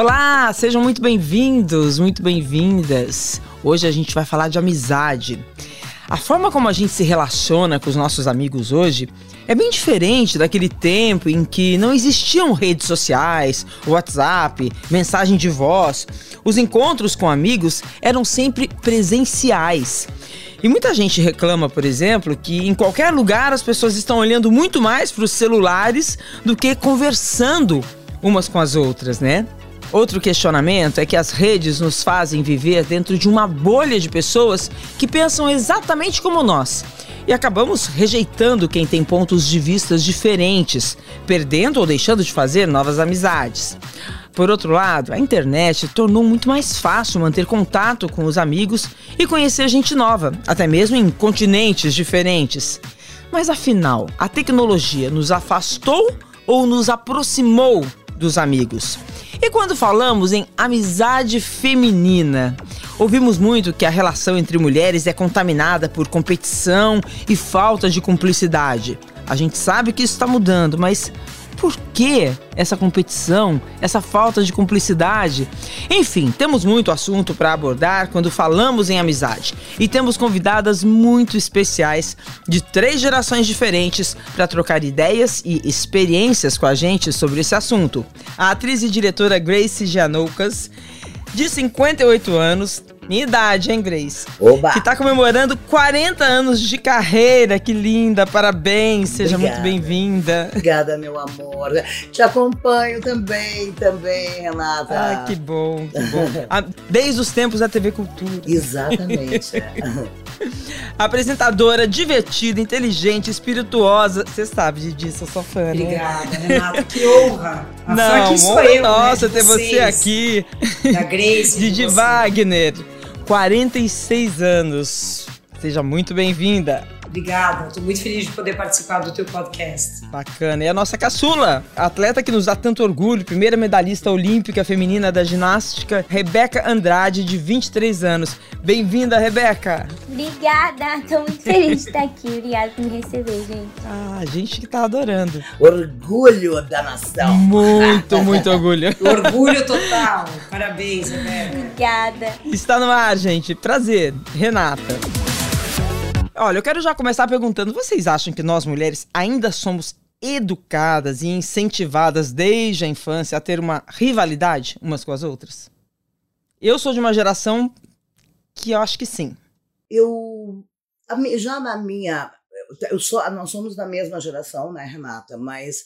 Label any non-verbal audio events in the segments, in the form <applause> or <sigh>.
Olá, sejam muito bem-vindos, muito bem-vindas. Hoje a gente vai falar de amizade. A forma como a gente se relaciona com os nossos amigos hoje é bem diferente daquele tempo em que não existiam redes sociais, WhatsApp, mensagem de voz. Os encontros com amigos eram sempre presenciais. E muita gente reclama, por exemplo, que em qualquer lugar as pessoas estão olhando muito mais para os celulares do que conversando umas com as outras, né? Outro questionamento é que as redes nos fazem viver dentro de uma bolha de pessoas que pensam exatamente como nós. E acabamos rejeitando quem tem pontos de vistas diferentes, perdendo ou deixando de fazer novas amizades. Por outro lado, a internet tornou muito mais fácil manter contato com os amigos e conhecer gente nova, até mesmo em continentes diferentes. Mas afinal, a tecnologia nos afastou ou nos aproximou dos amigos? E quando falamos em amizade feminina, ouvimos muito que a relação entre mulheres é contaminada por competição e falta de cumplicidade. A gente sabe que isso está mudando, mas por que essa competição, essa falta de cumplicidade? Enfim, temos muito assunto para abordar quando falamos em amizade e temos convidadas muito especiais de três gerações diferentes para trocar ideias e experiências com a gente sobre esse assunto. A atriz e diretora Grace Janoucas, de 58 anos, minha idade, hein, Grace? Oba! Que tá comemorando 40 anos de carreira. Que linda, parabéns, seja Obrigada. muito bem-vinda. Obrigada, meu amor. Te acompanho também, também, Renata. Ah, que bom, que bom. Desde os tempos da TV Cultura. Exatamente. é. <laughs> Apresentadora divertida, inteligente, espirituosa. Você sabe disso, eu sou fã, né? Obrigada, Renata. Que honra. A Não, honra eu, nossa né, ter você vocês, aqui. Da Grace. <laughs> Didi você. Wagner, 46 anos. Seja muito bem-vinda. Obrigada. Estou muito feliz de poder participar do teu podcast. Bacana. E a nossa caçula, a atleta que nos dá tanto orgulho, primeira medalhista olímpica feminina da ginástica, Rebeca Andrade, de 23 anos. Bem-vinda, Rebeca. Obrigada, tô muito feliz de estar aqui. Obrigada por me receber, gente. Ah, a gente que tá adorando. Orgulho da nação. Muito, muito <laughs> orgulho. Orgulho total. Parabéns, Rebeca. Obrigada. Está no ar, gente. Prazer. Renata. Olha, eu quero já começar perguntando: vocês acham que nós mulheres ainda somos educadas e incentivadas desde a infância a ter uma rivalidade umas com as outras? Eu sou de uma geração que eu acho que sim. Eu, já na minha. Eu sou, nós somos da mesma geração, né, Renata? Mas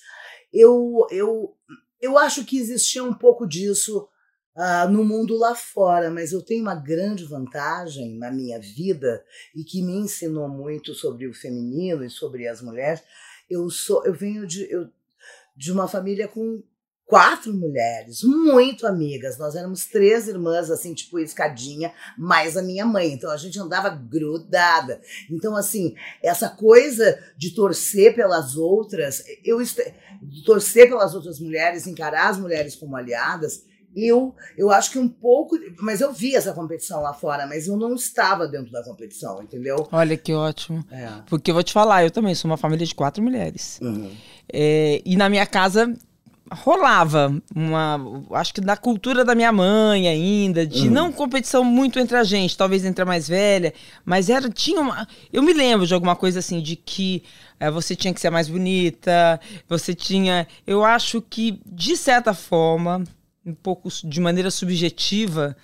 eu, eu, eu acho que existia um pouco disso ah, no mundo lá fora, mas eu tenho uma grande vantagem na minha vida e que me ensinou muito sobre o feminino e sobre as mulheres. Eu sou, eu venho de, eu, de uma família com quatro mulheres, muito amigas. Nós éramos três irmãs, assim, tipo escadinha, mais a minha mãe. Então a gente andava grudada. Então, assim, essa coisa de torcer pelas outras, eu torcer pelas outras mulheres, encarar as mulheres como aliadas, eu, eu acho que um pouco. Mas eu vi essa competição lá fora, mas eu não estava dentro da competição, entendeu? Olha que ótimo. É. Porque eu vou te falar, eu também sou uma família de quatro mulheres. Uhum. É, e na minha casa rolava uma. Acho que da cultura da minha mãe ainda, de Uhum. não competição muito entre a gente, talvez entre a mais velha, mas era. Tinha uma. Eu me lembro de alguma coisa assim, de que é, você tinha que ser mais bonita, você tinha. Eu acho que, de certa forma, um pouco de maneira subjetiva,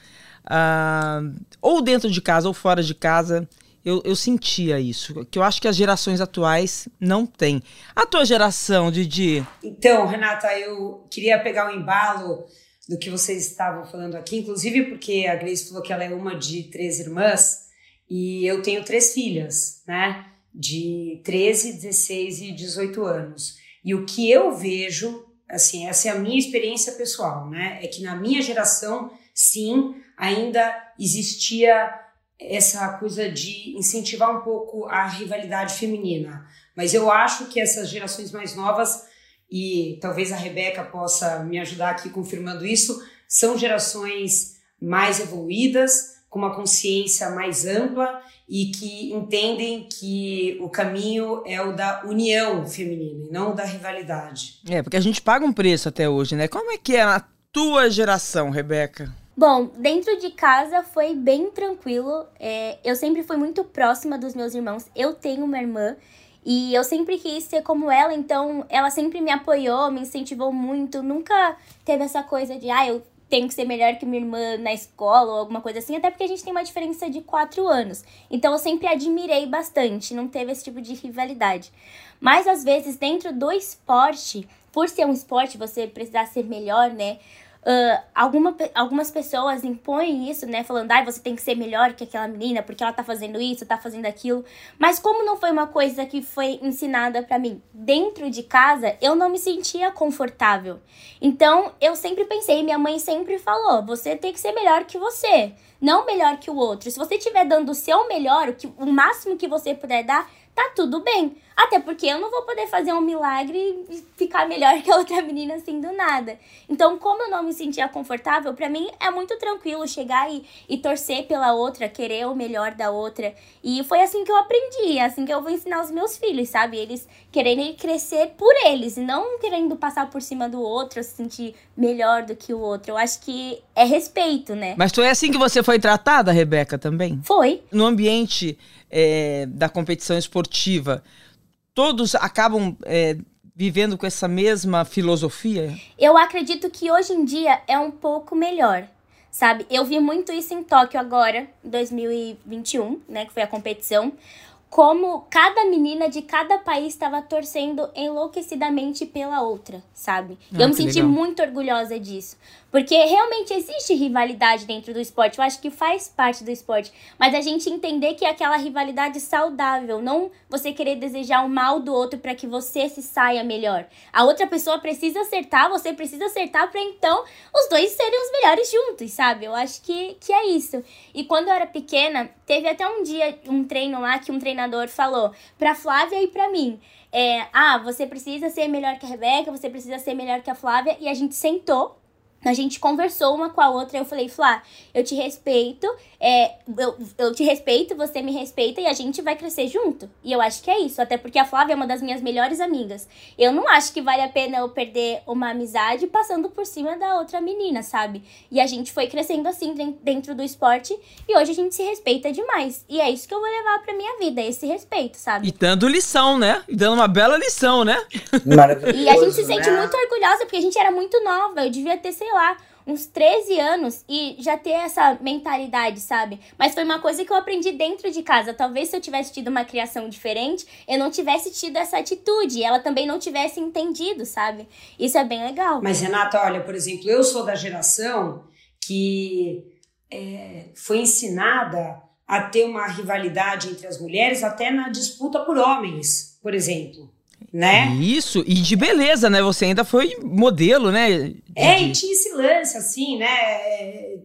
ah, ou dentro de casa ou fora de casa, eu, eu sentia isso. Que eu acho que as gerações atuais não têm. A tua geração, Didi. Então, Renata, eu queria pegar o embalo do que vocês estavam falando aqui, inclusive porque a Grace falou que ela é uma de três irmãs e eu tenho três filhas, né? De 13, 16 e 18 anos. E o que eu vejo, assim, essa é a minha experiência pessoal, né? É que na minha geração, sim, ainda existia essa coisa de incentivar um pouco a rivalidade feminina. Mas eu acho que essas gerações mais novas, e talvez a Rebeca possa me ajudar aqui confirmando isso, são gerações mais evoluídas, com uma consciência mais ampla e que entendem que o caminho é o da união feminina e não o da rivalidade. É, porque a gente paga um preço até hoje, né? Como é que é a tua geração, Rebeca? Bom, dentro de casa foi bem tranquilo. É, eu sempre fui muito próxima dos meus irmãos. Eu tenho uma irmã e eu sempre quis ser como ela, então ela sempre me apoiou, me incentivou muito. Nunca teve essa coisa de, ah, eu tenho que ser melhor que minha irmã na escola ou alguma coisa assim, até porque a gente tem uma diferença de quatro anos. Então eu sempre admirei bastante, não teve esse tipo de rivalidade. Mas às vezes, dentro do esporte, por ser um esporte, você precisar ser melhor, né? Uh, alguma, algumas pessoas impõem isso, né? Falando, ai, ah, você tem que ser melhor que aquela menina porque ela tá fazendo isso, tá fazendo aquilo. Mas como não foi uma coisa que foi ensinada para mim dentro de casa, eu não me sentia confortável. Então, eu sempre pensei, minha mãe sempre falou, você tem que ser melhor que você, não melhor que o outro. Se você estiver dando o seu melhor, o, que, o máximo que você puder dar, tá tudo bem. Até porque eu não vou poder fazer um milagre e ficar melhor <laughs> que a outra menina assim do nada. Então, como eu não me sentia confortável, para mim é muito tranquilo chegar e, e torcer pela outra, querer o melhor da outra. E foi assim que eu aprendi, assim que eu vou ensinar os meus filhos, sabe? Eles quererem crescer por eles e não querendo passar por cima do outro, se sentir melhor do que o outro. Eu acho que é respeito, né? Mas foi assim que você foi tratada, Rebeca, também? Foi. No ambiente é, da competição esportiva, todos acabam é, vivendo com essa mesma filosofia? Eu acredito que hoje em dia é um pouco melhor, sabe? Eu vi muito isso em Tóquio agora, 2021, né, que foi a competição, como cada menina de cada país estava torcendo enlouquecidamente pela outra, sabe? Ah, eu me senti legal. muito orgulhosa disso. Porque realmente existe rivalidade dentro do esporte. Eu acho que faz parte do esporte. Mas a gente entender que é aquela rivalidade saudável. Não você querer desejar o mal do outro para que você se saia melhor. A outra pessoa precisa acertar, você precisa acertar para então os dois serem os melhores juntos, sabe? Eu acho que, que é isso. E quando eu era pequena, teve até um dia, um treino lá, que um treinador falou pra Flávia e pra mim. É, ah, você precisa ser melhor que a Rebeca, você precisa ser melhor que a Flávia. E a gente sentou a gente conversou uma com a outra. Eu falei, Flá, eu te respeito, é, eu, eu te respeito, você me respeita e a gente vai crescer junto. E eu acho que é isso, até porque a Flávia é uma das minhas melhores amigas. Eu não acho que vale a pena eu perder uma amizade passando por cima da outra menina, sabe? E a gente foi crescendo assim dentro do esporte e hoje a gente se respeita demais. E é isso que eu vou levar pra minha vida, esse respeito, sabe? E dando lição, né? E dando uma bela lição, né? Maravilhoso. E a gente se sente né? muito orgulhosa porque a gente era muito nova. Eu devia ter, sei sei lá, uns 13 anos e já ter essa mentalidade, sabe? Mas foi uma coisa que eu aprendi dentro de casa. Talvez se eu tivesse tido uma criação diferente, eu não tivesse tido essa atitude e ela também não tivesse entendido, sabe? Isso é bem legal. Mas, Renata, olha, por exemplo, eu sou da geração que é, foi ensinada a ter uma rivalidade entre as mulheres até na disputa por homens, por exemplo né? Isso, e de beleza, né? Você ainda foi modelo, né? De... É, e tinha esse lance, assim, né?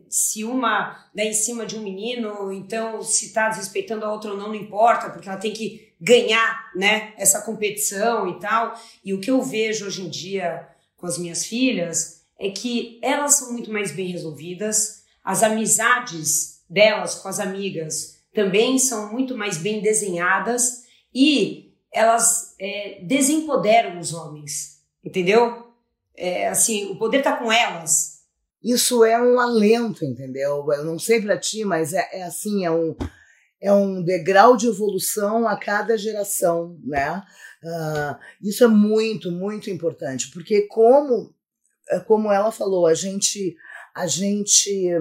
Se uma dá em cima de um menino, então se tá desrespeitando a outra ou não, não importa, porque ela tem que ganhar, né? Essa competição e tal. E o que eu vejo hoje em dia com as minhas filhas é que elas são muito mais bem resolvidas, as amizades delas com as amigas também são muito mais bem desenhadas e elas é, desempoderam os homens, entendeu? É, assim, o poder está com elas. Isso é um alento, entendeu? Eu não sei para ti, mas é, é, assim, é um, é um degrau de evolução a cada geração, né? Uh, isso é muito, muito importante, porque como, como ela falou, a gente, a gente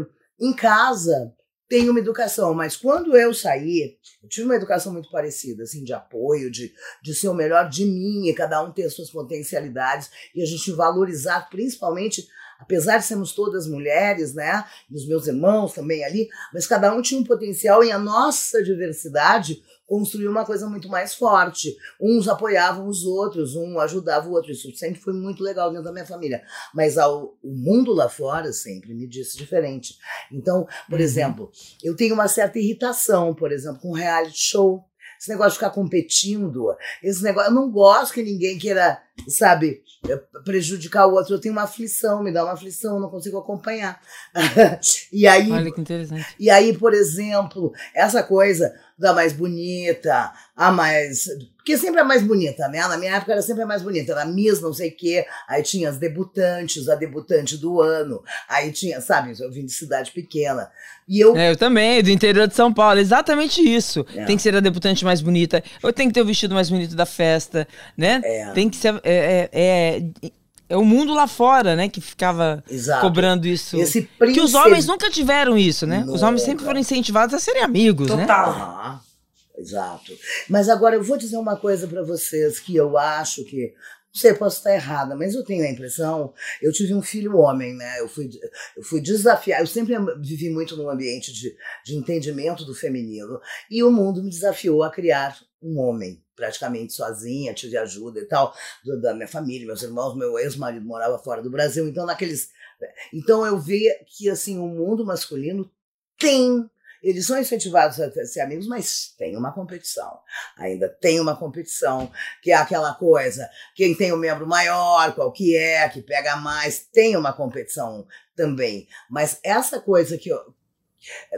em casa tem uma educação, mas quando eu saí, eu tive uma educação muito parecida, assim, de apoio, de, de ser o melhor de mim, e cada um ter as suas potencialidades, e a gente valorizar, principalmente, apesar de sermos todas mulheres, né, e os meus irmãos também ali, mas cada um tinha um potencial e a nossa diversidade construiu uma coisa muito mais forte. Uns apoiavam os outros, um ajudava o outro. Isso sempre foi muito legal dentro da minha família. Mas ao, o mundo lá fora sempre me disse diferente. Então, por uhum. exemplo, eu tenho uma certa irritação, por exemplo, com reality show. Esse negócio de ficar competindo, esse negócio, eu não gosto que ninguém queira sabe, prejudicar o outro. Eu tenho uma aflição, me dá uma aflição, não consigo acompanhar. <laughs> e aí, Olha que interessante. E aí, por exemplo, essa coisa da mais bonita, a mais. Porque sempre é mais bonita, né? Na minha época era sempre a mais bonita. Era Miss, não sei o quê. Aí tinha as debutantes, a debutante do ano. Aí tinha, sabe, eu vim de cidade pequena. E eu. É, eu também, do interior de São Paulo. Exatamente isso. É. Tem que ser a debutante mais bonita. Eu tenho que ter o vestido mais bonito da festa, né? É. Tem que ser. É, é, é é o mundo lá fora, né, que ficava Exato. cobrando isso. Esse príncipe... Que os homens nunca tiveram isso, né? Nunca. Os homens sempre foram incentivados a serem amigos, Total. né? Total. Exato. Mas agora eu vou dizer uma coisa para vocês que eu acho que não sei, posso estar errada, mas eu tenho a impressão. Eu tive um filho homem, né? Eu fui, eu fui desafiar. Eu sempre vivi muito num ambiente de, de entendimento do feminino. E o mundo me desafiou a criar um homem, praticamente sozinha, tive ajuda e tal, da minha família, meus irmãos. Meu ex-marido morava fora do Brasil. Então, naqueles. Então, eu via que, assim, o mundo masculino tem eles são incentivados a ser amigos, mas tem uma competição. Ainda tem uma competição, que é aquela coisa, quem tem o um membro maior, qual que é, que pega mais, tem uma competição também. Mas essa coisa que é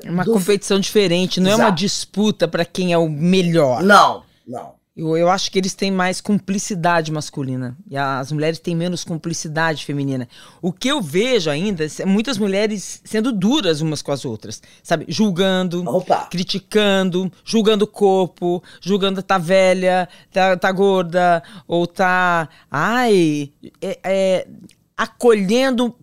uma do... competição diferente, não Exato. é uma disputa para quem é o melhor. Não, não. Eu, eu acho que eles têm mais cumplicidade masculina. E as mulheres têm menos cumplicidade feminina. O que eu vejo ainda é muitas mulheres sendo duras umas com as outras. Sabe? Julgando, Opa. criticando, julgando o corpo, julgando tá velha, tá, tá gorda, ou tá. Ai. É, é, acolhendo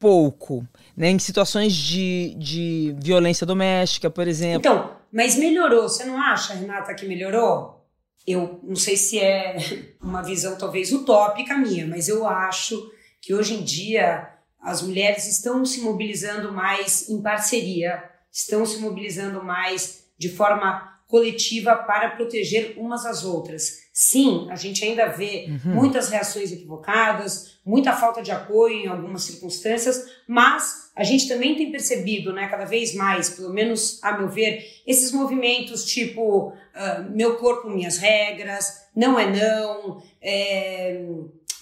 pouco. Né, em situações de, de violência doméstica, por exemplo. Então, mas melhorou, você não acha, Renata, que melhorou? eu não sei se é uma visão talvez utópica minha, mas eu acho que hoje em dia as mulheres estão se mobilizando mais em parceria, estão se mobilizando mais de forma coletiva para proteger umas às outras. Sim, a gente ainda vê uhum. muitas reações equivocadas, muita falta de apoio em algumas circunstâncias, mas a gente também tem percebido, né, cada vez mais, pelo menos a meu ver, esses movimentos tipo uh, meu corpo, minhas regras, não é não, é,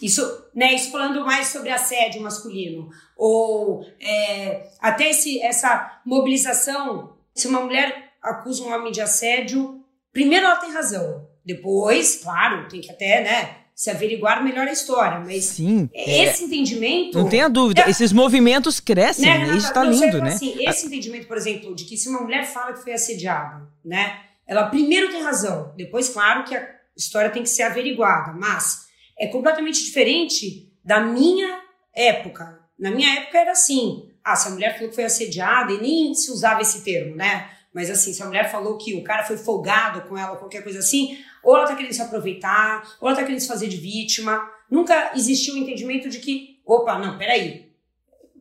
isso, né, isso falando mais sobre assédio masculino, ou é, até esse, essa mobilização, se uma mulher acusa um homem de assédio, primeiro ela tem razão. Depois, claro, tem que até, né, se averiguar melhor a história. Mas Sim, é, esse é, entendimento. Não tenha dúvida, é, esses movimentos crescem, né, Renata, isso está lindo, né? Assim, esse entendimento, por exemplo, de que se uma mulher fala que foi assediada, né, ela primeiro tem razão, depois, claro, que a história tem que ser averiguada, mas é completamente diferente da minha época. Na minha época era assim: ah, se a mulher falou que foi assediada, e nem se usava esse termo, né? Mas assim, se a mulher falou que o cara foi folgado com ela, qualquer coisa assim, ou ela tá querendo se aproveitar, ou ela tá querendo se fazer de vítima. Nunca existiu o entendimento de que, opa, não, peraí.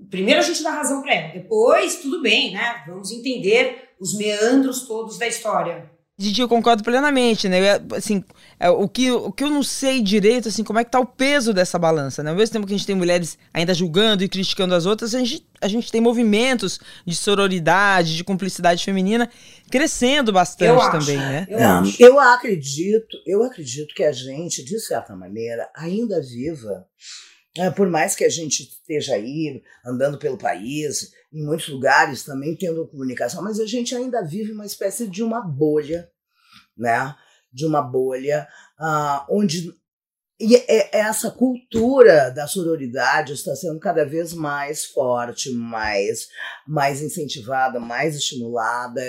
Primeiro a gente dá razão para ela, depois tudo bem, né? Vamos entender os meandros todos da história. Didi, eu concordo plenamente, né? Eu, assim, é, o, que, o que eu não sei direito, assim, como é que tá o peso dessa balança, né? Ao mesmo tempo que a gente tem mulheres ainda julgando e criticando as outras, a gente, a gente tem movimentos de sororidade, de cumplicidade feminina crescendo bastante eu também, acho, né? Eu, é, eu acredito, eu acredito que a gente, de certa maneira, ainda viva é, por mais que a gente esteja aí andando pelo país, em muitos lugares também tendo comunicação, mas a gente ainda vive uma espécie de uma bolha, né? De uma bolha uh, onde e é, essa cultura da sororidade está sendo cada vez mais forte, mais, mais incentivada, mais estimulada,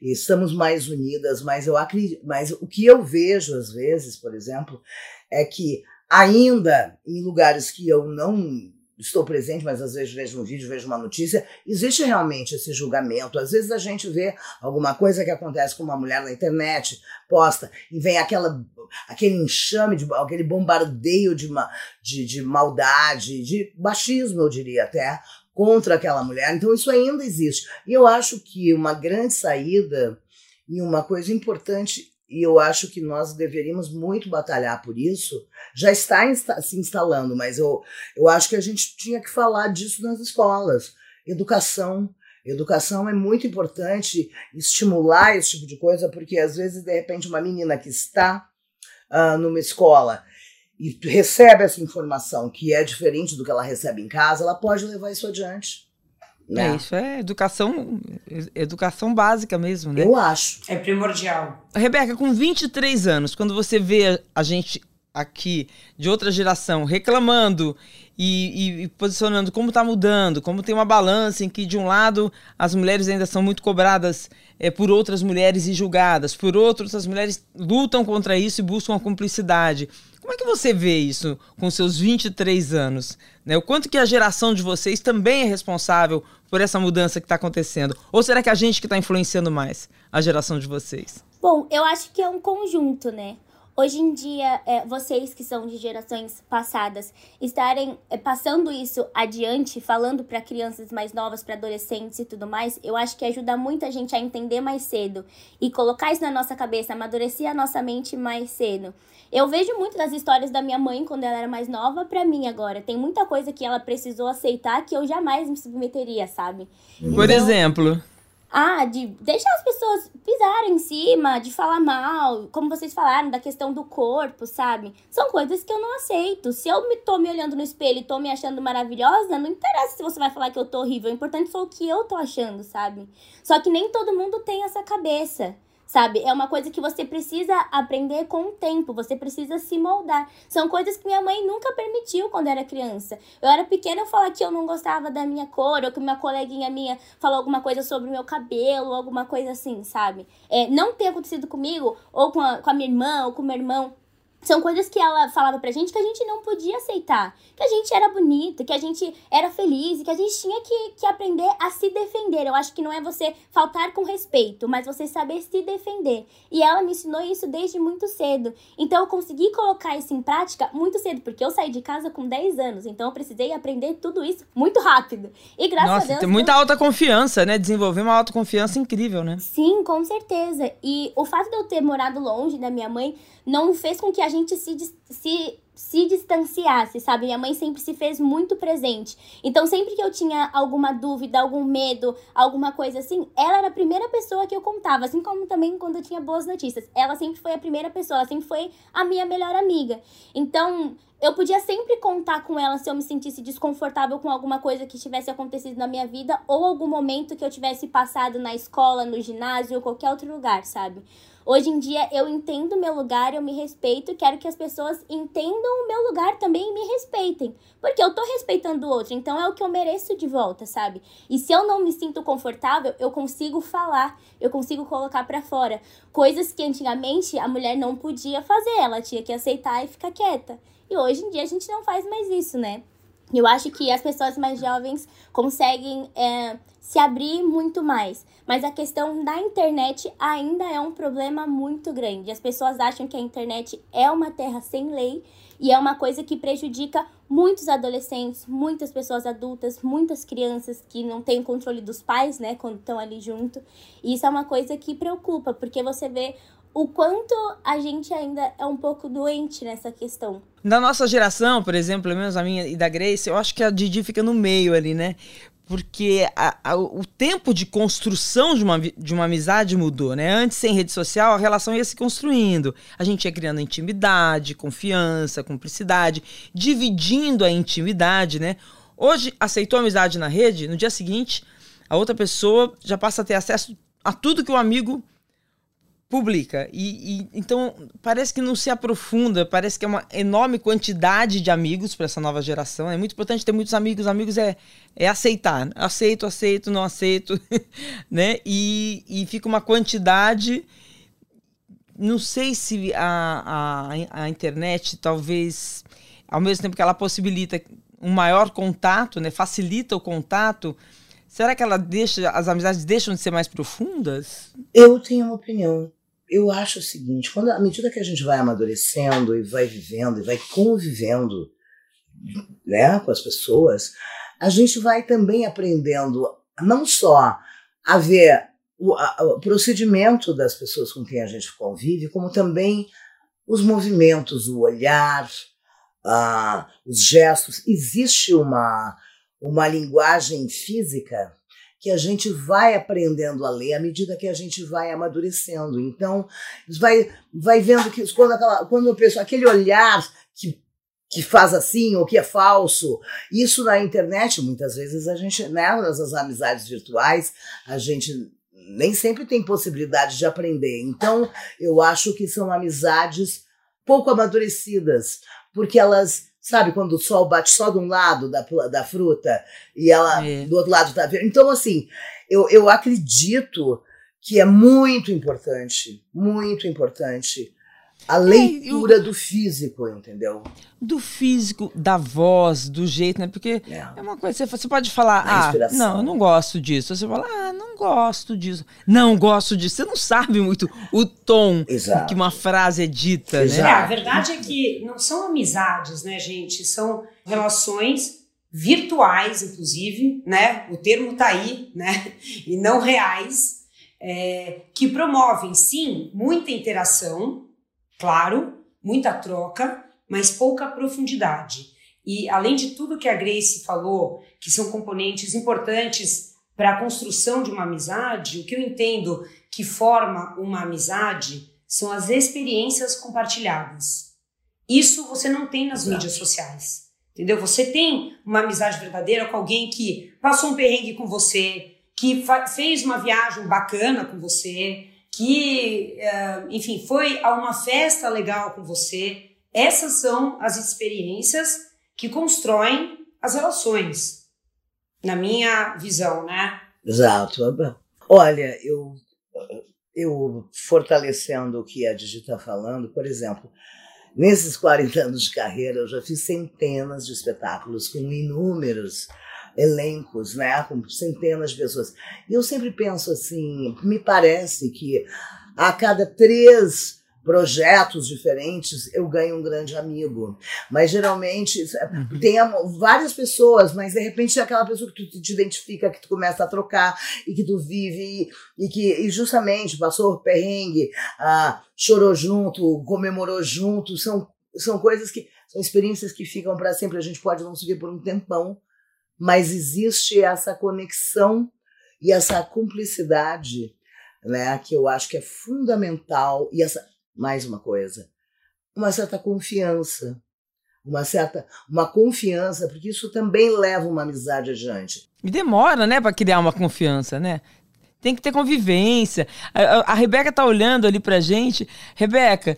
estamos mais unidas, mas eu acredito, mas o que eu vejo às vezes, por exemplo, é que ainda em lugares que eu não estou presente, mas às vezes vejo um vídeo, vejo uma notícia, existe realmente esse julgamento. Às vezes a gente vê alguma coisa que acontece com uma mulher na internet, posta, e vem aquela, aquele enxame, de, aquele bombardeio de, de, de maldade, de machismo, eu diria até, contra aquela mulher. Então isso ainda existe. E eu acho que uma grande saída e uma coisa importante e eu acho que nós deveríamos muito batalhar por isso. Já está se instalando, mas eu, eu acho que a gente tinha que falar disso nas escolas. Educação. Educação é muito importante estimular esse tipo de coisa, porque às vezes, de repente, uma menina que está uh, numa escola e recebe essa informação que é diferente do que ela recebe em casa, ela pode levar isso adiante. Né? É, isso é educação, educação básica mesmo, né? Eu acho. É primordial. Rebeca, com 23 anos, quando você vê a gente aqui de outra geração reclamando e, e, posicionando como está mudando, como tem uma balança em que, de um lado, as mulheres ainda são muito cobradas é, por outras mulheres e julgadas, por outros, as mulheres lutam contra isso e buscam a cumplicidade. Como é que você vê isso com seus 23 anos? Né? O quanto que a geração de vocês também é responsável por essa mudança que está acontecendo? Ou será que a gente que está influenciando mais a geração de vocês? Bom, eu acho que é um conjunto, né? Hoje em dia, é, vocês que são de gerações passadas, estarem é, passando isso adiante, falando para crianças mais novas, para adolescentes e tudo mais, eu acho que ajuda muito a gente a entender mais cedo e colocar isso na nossa cabeça, amadurecer a nossa mente mais cedo. Eu vejo muito das histórias da minha mãe quando ela era mais nova para mim agora. Tem muita coisa que ela precisou aceitar que eu jamais me submeteria, sabe? Por então, exemplo. Ah, de deixar as pessoas pisarem em cima, de falar mal, como vocês falaram, da questão do corpo, sabe? São coisas que eu não aceito. Se eu me tô me olhando no espelho e tô me achando maravilhosa, não interessa se você vai falar que eu tô horrível. O importante foi o que eu tô achando, sabe? Só que nem todo mundo tem essa cabeça sabe? É uma coisa que você precisa aprender com o tempo, você precisa se moldar. São coisas que minha mãe nunca permitiu quando era criança. Eu era pequena, eu falava que eu não gostava da minha cor, ou que uma coleguinha minha falou alguma coisa sobre o meu cabelo, alguma coisa assim, sabe? É, não ter acontecido comigo, ou com a, com a minha irmã, ou com o meu irmão, são coisas que ela falava pra gente que a gente não podia aceitar. Que a gente era bonito, que a gente era feliz, que a gente tinha que, que aprender a se defender. Eu acho que não é você faltar com respeito, mas você saber se defender. E ela me ensinou isso desde muito cedo. Então eu consegui colocar isso em prática muito cedo, porque eu saí de casa com 10 anos. Então eu precisei aprender tudo isso muito rápido. E graças Nossa, a Deus. Tem muita eu... autoconfiança, né? Desenvolver uma autoconfiança incrível, né? Sim, com certeza. E o fato de eu ter morado longe da minha mãe não fez com que a gente se, se, se distanciasse, sabe? Minha mãe sempre se fez muito presente. Então, sempre que eu tinha alguma dúvida, algum medo, alguma coisa assim, ela era a primeira pessoa que eu contava. Assim como também quando eu tinha boas notícias. Ela sempre foi a primeira pessoa, ela sempre foi a minha melhor amiga. Então, eu podia sempre contar com ela se eu me sentisse desconfortável com alguma coisa que tivesse acontecido na minha vida ou algum momento que eu tivesse passado na escola, no ginásio ou qualquer outro lugar, sabe? Hoje em dia eu entendo o meu lugar, eu me respeito quero que as pessoas entendam o meu lugar também e me respeitem. Porque eu tô respeitando o outro, então é o que eu mereço de volta, sabe? E se eu não me sinto confortável, eu consigo falar, eu consigo colocar para fora. Coisas que antigamente a mulher não podia fazer, ela tinha que aceitar e ficar quieta. E hoje em dia a gente não faz mais isso, né? Eu acho que as pessoas mais jovens conseguem é, se abrir muito mais. Mas a questão da internet ainda é um problema muito grande. As pessoas acham que a internet é uma terra sem lei e é uma coisa que prejudica muitos adolescentes, muitas pessoas adultas, muitas crianças que não têm controle dos pais, né, quando estão ali junto. E isso é uma coisa que preocupa, porque você vê o quanto a gente ainda é um pouco doente nessa questão. Da nossa geração, por exemplo, pelo menos a minha e da Grace, eu acho que a Didi fica no meio ali, né? Porque a, a, o tempo de construção de uma, de uma amizade mudou, né? Antes, sem rede social, a relação ia se construindo. A gente ia criando intimidade, confiança, cumplicidade, dividindo a intimidade, né? Hoje, aceitou amizade na rede, no dia seguinte, a outra pessoa já passa a ter acesso a tudo que o amigo publica. E, e, então parece que não se aprofunda, parece que é uma enorme quantidade de amigos para essa nova geração. É muito importante ter muitos amigos. Amigos é, é aceitar. Aceito, aceito, não aceito, <laughs> né? E, e fica uma quantidade. Não sei se a, a, a internet talvez, ao mesmo tempo que ela possibilita um maior contato, né? Facilita o contato. Será que ela deixa, as amizades deixam de ser mais profundas? Eu tenho uma opinião eu acho o seguinte: quando, à medida que a gente vai amadurecendo e vai vivendo e vai convivendo né, com as pessoas, a gente vai também aprendendo não só a ver o, a, o procedimento das pessoas com quem a gente convive, como também os movimentos, o olhar, uh, os gestos. Existe uma, uma linguagem física que a gente vai aprendendo a ler à medida que a gente vai amadurecendo. Então, vai, vai vendo que quando, aquela, quando pessoa, aquele olhar que que faz assim ou que é falso. Isso na internet, muitas vezes a gente, né, nas amizades virtuais, a gente nem sempre tem possibilidade de aprender. Então, eu acho que são amizades pouco amadurecidas, porque elas, sabe, quando o sol bate só de um lado da, da fruta e ela é. do outro lado tá verde. Então, assim, eu, eu acredito que é muito importante, muito importante a leitura é, eu, do físico, entendeu? Do físico, da voz, do jeito, né? Porque é, é uma coisa, você pode falar, ah, não, eu não gosto disso. Você fala, ah, não gosto disso. Não gosto disso. Você não sabe muito o tom Exato. que uma frase é dita, Exato. né? É, a verdade é que não são amizades, né, gente? São relações virtuais, inclusive, né? O termo tá aí, né? E não reais, é, que promovem, sim, muita interação, Claro, muita troca, mas pouca profundidade. E além de tudo que a Grace falou, que são componentes importantes para a construção de uma amizade, o que eu entendo que forma uma amizade são as experiências compartilhadas. Isso você não tem nas Exato. mídias sociais. Entendeu? Você tem uma amizade verdadeira com alguém que passou um perrengue com você, que fez uma viagem bacana com você, que, eh, enfim, foi a uma festa legal com você. Essas são as experiências que constroem as relações, na minha visão, né? Exato. Olha, eu, eu fortalecendo o que a Digi está falando, por exemplo, nesses 40 anos de carreira, eu já fiz centenas de espetáculos com inúmeros elencos, né, com centenas de pessoas. E eu sempre penso assim, me parece que a cada três projetos diferentes, eu ganho um grande amigo. Mas geralmente uhum. tem várias pessoas, mas de repente é aquela pessoa que tu te identifica, que tu começa a trocar e que tu vive e, que e justamente passou perrengue, ah, chorou junto, comemorou junto, são, são coisas que são experiências que ficam para sempre. A gente pode não se ver por um tempão, mas existe essa conexão e essa cumplicidade, né, que eu acho que é fundamental e essa mais uma coisa, uma certa confiança, uma certa uma confiança, porque isso também leva uma amizade adiante. E demora, né, para criar uma confiança, né? Tem que ter convivência. A, a, a Rebeca tá olhando ali pra gente. Rebeca,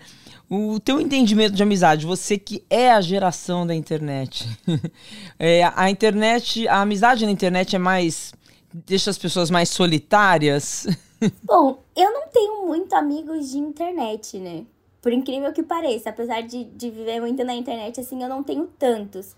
o teu entendimento de amizade, você que é a geração da internet. <laughs> é, a internet, a amizade na internet é mais. deixa as pessoas mais solitárias? <laughs> Bom, eu não tenho muito amigos de internet, né? Por incrível que pareça, apesar de, de viver muito na internet, assim, eu não tenho tantos.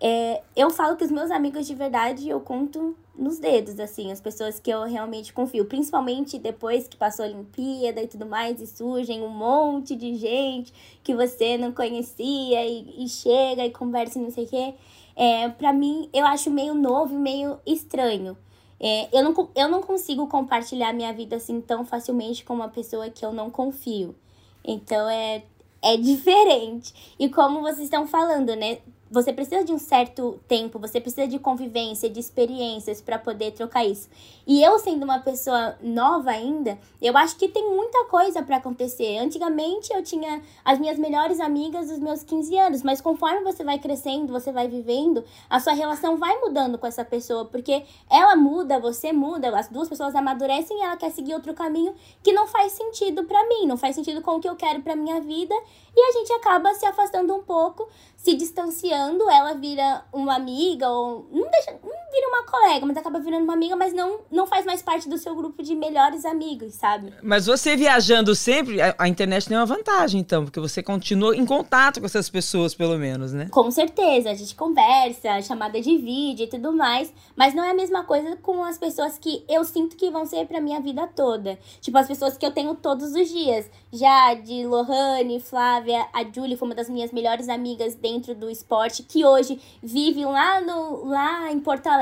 É, eu falo que os meus amigos de verdade eu conto nos dedos, assim, as pessoas que eu realmente confio. Principalmente depois que passou a Olimpíada e tudo mais, e surgem um monte de gente que você não conhecia e, e chega e conversa e não sei o quê. É, pra mim, eu acho meio novo e meio estranho. É, eu, não, eu não consigo compartilhar minha vida assim tão facilmente com uma pessoa que eu não confio. Então é, é <laughs> diferente. E como vocês estão falando, né? Você precisa de um certo tempo, você precisa de convivência, de experiências para poder trocar isso. E eu sendo uma pessoa nova ainda, eu acho que tem muita coisa para acontecer. Antigamente eu tinha as minhas melhores amigas dos meus 15 anos, mas conforme você vai crescendo, você vai vivendo, a sua relação vai mudando com essa pessoa, porque ela muda, você muda, as duas pessoas amadurecem e ela quer seguir outro caminho que não faz sentido para mim, não faz sentido com o que eu quero para minha vida, e a gente acaba se afastando um pouco, se distanciando, ela vira uma amiga ou não deixa, vira uma colega, mas acaba virando uma amiga, mas não não faz mais parte do seu grupo de melhores amigos, sabe? Mas você viajando sempre, a, a internet tem uma vantagem então, porque você continua em contato com essas pessoas pelo menos, né? Com certeza, a gente conversa, chamada de vídeo e tudo mais, mas não é a mesma coisa com as pessoas que eu sinto que vão ser pra minha vida toda. Tipo as pessoas que eu tenho todos os dias. Jade, Lohane, Flávia, a Julie foi uma das minhas melhores amigas dentro do esporte, que hoje vive lá, no, lá em Porto alegre,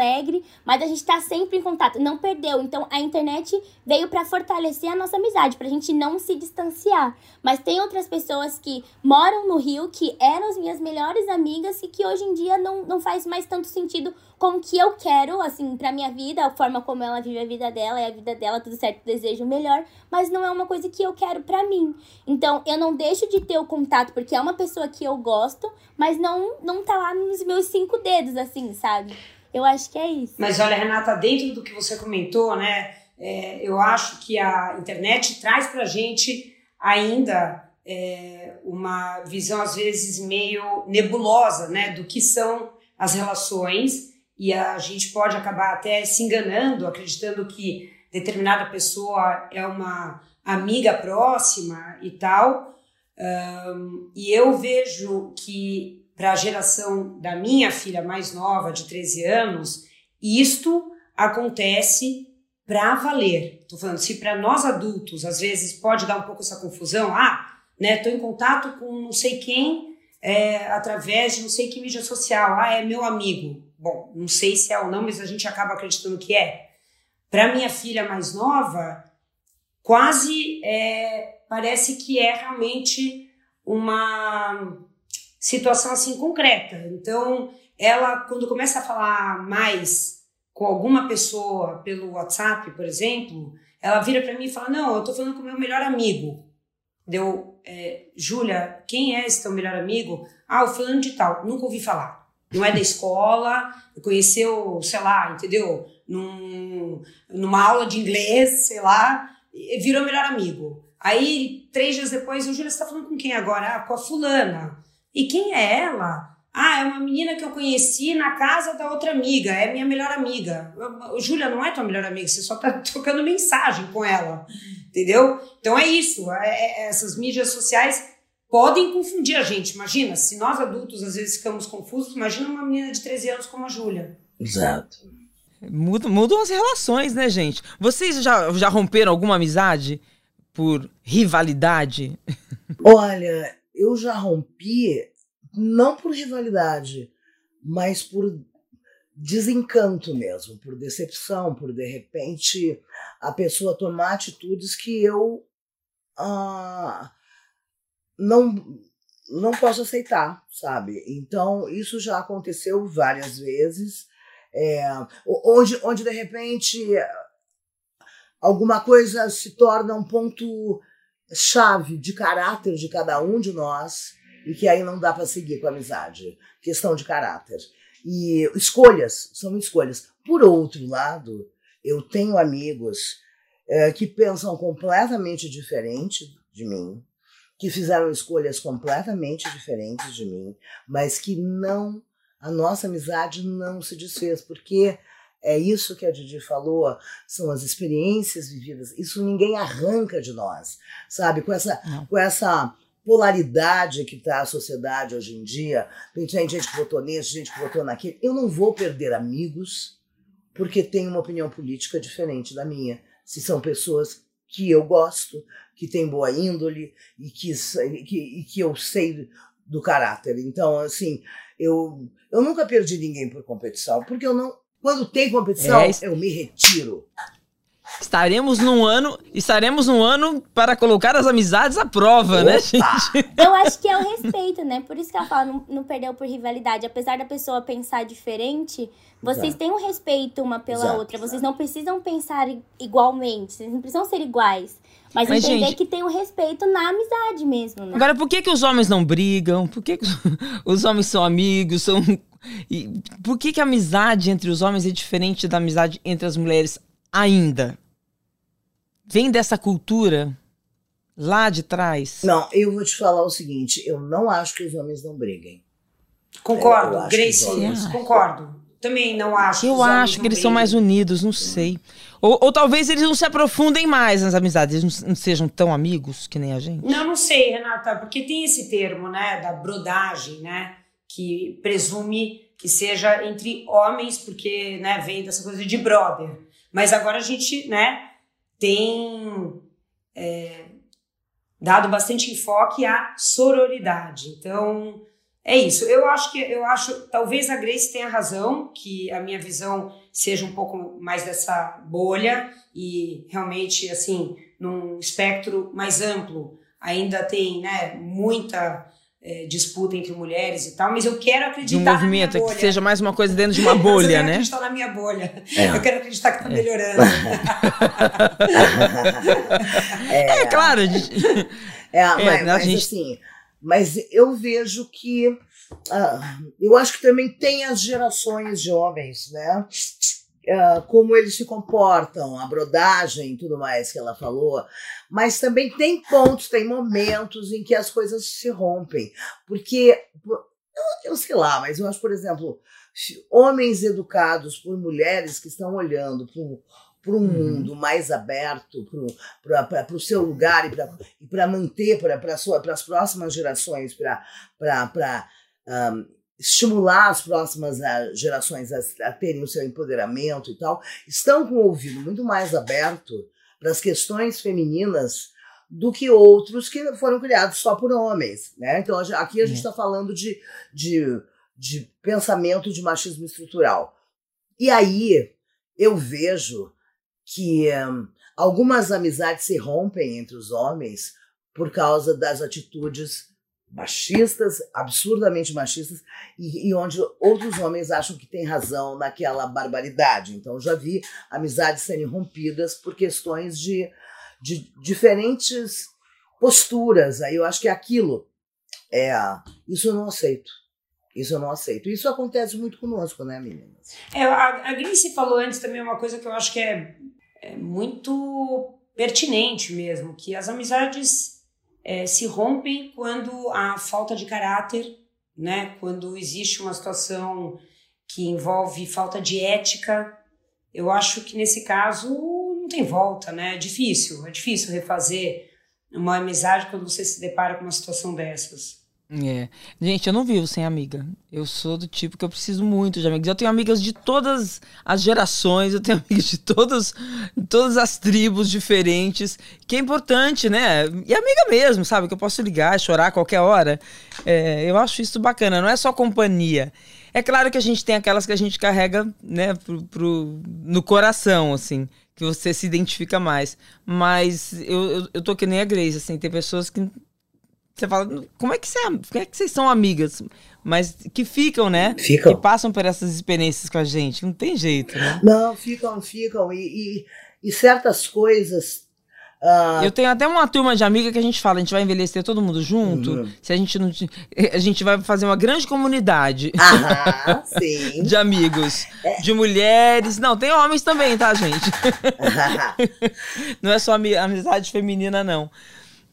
mas a gente tá sempre em contato, não perdeu. Então a internet veio para fortalecer a nossa amizade, pra gente não se distanciar. Mas tem outras pessoas que moram no Rio, que eram as minhas melhores amigas e que hoje em dia não, não faz mais tanto sentido com o que eu quero, assim, pra minha vida, a forma como ela vive a vida dela, é a vida dela, tudo certo, desejo o melhor, mas não é uma coisa que eu quero pra mim. Então, eu não deixo de ter o contato, porque é uma pessoa que eu gosto, mas não, não tá lá nos meus cinco dedos, assim, sabe? Eu acho que é isso. Mas olha, Renata, dentro do que você comentou, né, é, eu acho que a internet traz pra gente ainda é, uma visão, às vezes, meio nebulosa, né, do que são as relações e a gente pode acabar até se enganando, acreditando que determinada pessoa é uma amiga próxima e tal. Um, e eu vejo que para a geração da minha filha mais nova, de 13 anos, isto acontece para valer. Estou falando, se para nós adultos às vezes pode dar um pouco essa confusão, ah, né, estou em contato com não sei quem é, através de não sei que mídia social, ah, é meu amigo. Bom, não sei se é ou não, mas a gente acaba acreditando que é. Para minha filha mais nova, quase é, parece que é realmente uma situação assim concreta. Então, ela quando começa a falar mais com alguma pessoa pelo WhatsApp, por exemplo, ela vira para mim e fala: "Não, eu tô falando com o meu melhor amigo". Deu, é, Júlia, quem é esse teu melhor amigo? Ah, o fulano de tal. Nunca ouvi falar não é da escola, conheceu, sei lá, entendeu? Num, numa aula de inglês, sei lá, virou melhor amigo. Aí, três dias depois, o Júlia, você tá falando com quem agora? Ah, com a fulana. E quem é ela? Ah, é uma menina que eu conheci na casa da outra amiga, é minha melhor amiga. Júlia, não é tua melhor amiga, você só tá <laughs> trocando mensagem com ela, entendeu? Então é isso, é, é, essas mídias sociais podem confundir a gente. Imagina, se nós adultos às vezes ficamos confusos, imagina uma menina de 13 anos como a Júlia. Exato. Mudam, mudam as relações, né, gente? Vocês já, já romperam alguma amizade por rivalidade? Olha, eu já rompi não por rivalidade, mas por desencanto mesmo, por decepção, por de repente a pessoa tomar atitudes que eu ah, não não posso aceitar, sabe? Então isso já aconteceu várias vezes, é, onde onde de repente alguma coisa se torna um ponto chave de caráter de cada um de nós e que aí não dá para seguir com a amizade, questão de caráter. E escolhas, são escolhas. Por outro lado, eu tenho amigos é, que pensam completamente diferente de mim, que fizeram escolhas completamente diferentes de mim, mas que não, a nossa amizade não se desfez, porque é isso que a Didi falou, são as experiências vividas, isso ninguém arranca de nós, sabe? Com essa, com essa polaridade que está a sociedade hoje em dia, tem gente que votou nisso, gente que votou naquilo, eu não vou perder amigos porque tem uma opinião política diferente da minha. Se são pessoas que eu gosto, que tem boa índole e que, que, e que eu sei do caráter. Então, assim, eu, eu nunca perdi ninguém por competição, porque eu não. Quando tem competição, é, eu me retiro. Estaremos num ano, estaremos num ano para colocar as amizades à prova, né, Opa! né, gente? <laughs> Eu acho que é o respeito, né? Por isso que ela fala, não, não perdeu por rivalidade. Apesar da pessoa pensar diferente, vocês Exato. têm um respeito uma pela Exato. outra. Vocês não precisam pensar igualmente, vocês não precisam ser iguais. Mas, mas entender gente, que tem um respeito na amizade mesmo, né? Agora, por que, que os homens não brigam? Por que, que <laughs> os homens são amigos? São... <laughs> E por que, que a amizade entre os homens é diferente da amizade entre as mulheres ainda? Vem dessa cultura lá de trás? Não, eu vou te falar o seguinte: eu não acho que os homens não briguem. Concordo, Grace, homens... concordo. Também não acho. Eu acho que eles são mais unidos, não sei. Ou, ou, talvez eles não se aprofundem mais nas amizades, eles não, sejam tão amigos que nem a gente. Não, não sei, Renata, porque tem esse termo, né, da brodagem, né, que presume que seja entre homens, porque, né, vem dessa coisa de brother. Mas agora a gente, né, tem é, dado bastante enfoque à sororidade. Então, É isso. Eu acho que eu acho, talvez a Grace tenha razão, que a minha visão seja um pouco mais dessa bolha e realmente assim, num espectro mais amplo, ainda tem, né, muita é, disputa entre mulheres e tal, mas eu quero acreditar. De um movimento, que seja mais uma coisa dentro de uma bolha, eu quero né? acreditar na minha bolha. É. Eu quero acreditar que está melhorando. <laughs> É, é claro. A gente... É, <laughs> mas, é, mas gente... assim, mas eu vejo que. Uh, eu acho que também tem as gerações de homens, né? Uh, como eles se comportam, a brodagem e tudo mais que ela falou, mas também tem pontos, tem momentos em que as coisas se rompem. Porque, eu, sei lá, mas eu acho, por exemplo, homens educados por mulheres que estão olhando para um uhum. mundo mais aberto, para o seu lugar e para manter para as próximas gerações, para um, estimular as próximas ah, gerações a, a, terem o seu empoderamento e tal, estão com o ouvido muito mais aberto para as questões femininas do que outros que foram criados só por homens. Né? Então, aqui a gente está falando de, de, de pensamento de machismo estrutural. E aí eu vejo que um, algumas amizades se rompem entre os homens por causa das atitudes machistas, absurdamente machistas, e, e, onde outros homens acham que têm razão naquela barbaridade. Então, já vi amizades serem rompidas por questões de, de diferentes posturas. Aí eu acho que é aquilo. É, isso eu não aceito. Isso eu não aceito. Isso acontece muito conosco, né, meninas? É, a, a Grace falou antes também uma coisa que eu acho que é, é muito pertinente mesmo, que as amizades é, se rompem quando há falta de caráter, né? quando existe uma situação que envolve falta de ética. Eu acho que nesse caso não tem volta, né? É difícil, é difícil refazer uma amizade quando você se depara com uma situação dessas. É. Gente, eu não vivo sem amiga. Eu sou do tipo que eu preciso muito de amigas. Eu tenho amigas de todas as gerações, eu tenho <laughs> amigas de todas, todas as tribos diferentes, que é importante, né? E amiga mesmo, sabe? Que eu posso ligar, chorar a qualquer hora. É, eu acho isso bacana, não é só companhia. É claro que a gente tem aquelas que a gente carrega, né, pro, pro, no coração, assim, que você se identifica mais. Mas eu, eu, eu tô que nem a Grace, assim, tem pessoas que você fala, como é que, você, como é que vocês são amigas? Mas que ficam, né? Ficam. Que passam por essas experiências com a gente. Não tem jeito, né? Não, ficam, ficam. E, e, e certas coisas. Uh... Eu tenho até uma turma de amiga que a gente fala, a gente vai envelhecer todo mundo junto. Uhum. Se a gente não. A gente vai fazer uma grande comunidade. Ah, sim. <laughs> de amigos. É. De mulheres. Não, tem homens também, tá, gente? <laughs> <laughs> não é só amizade feminina, não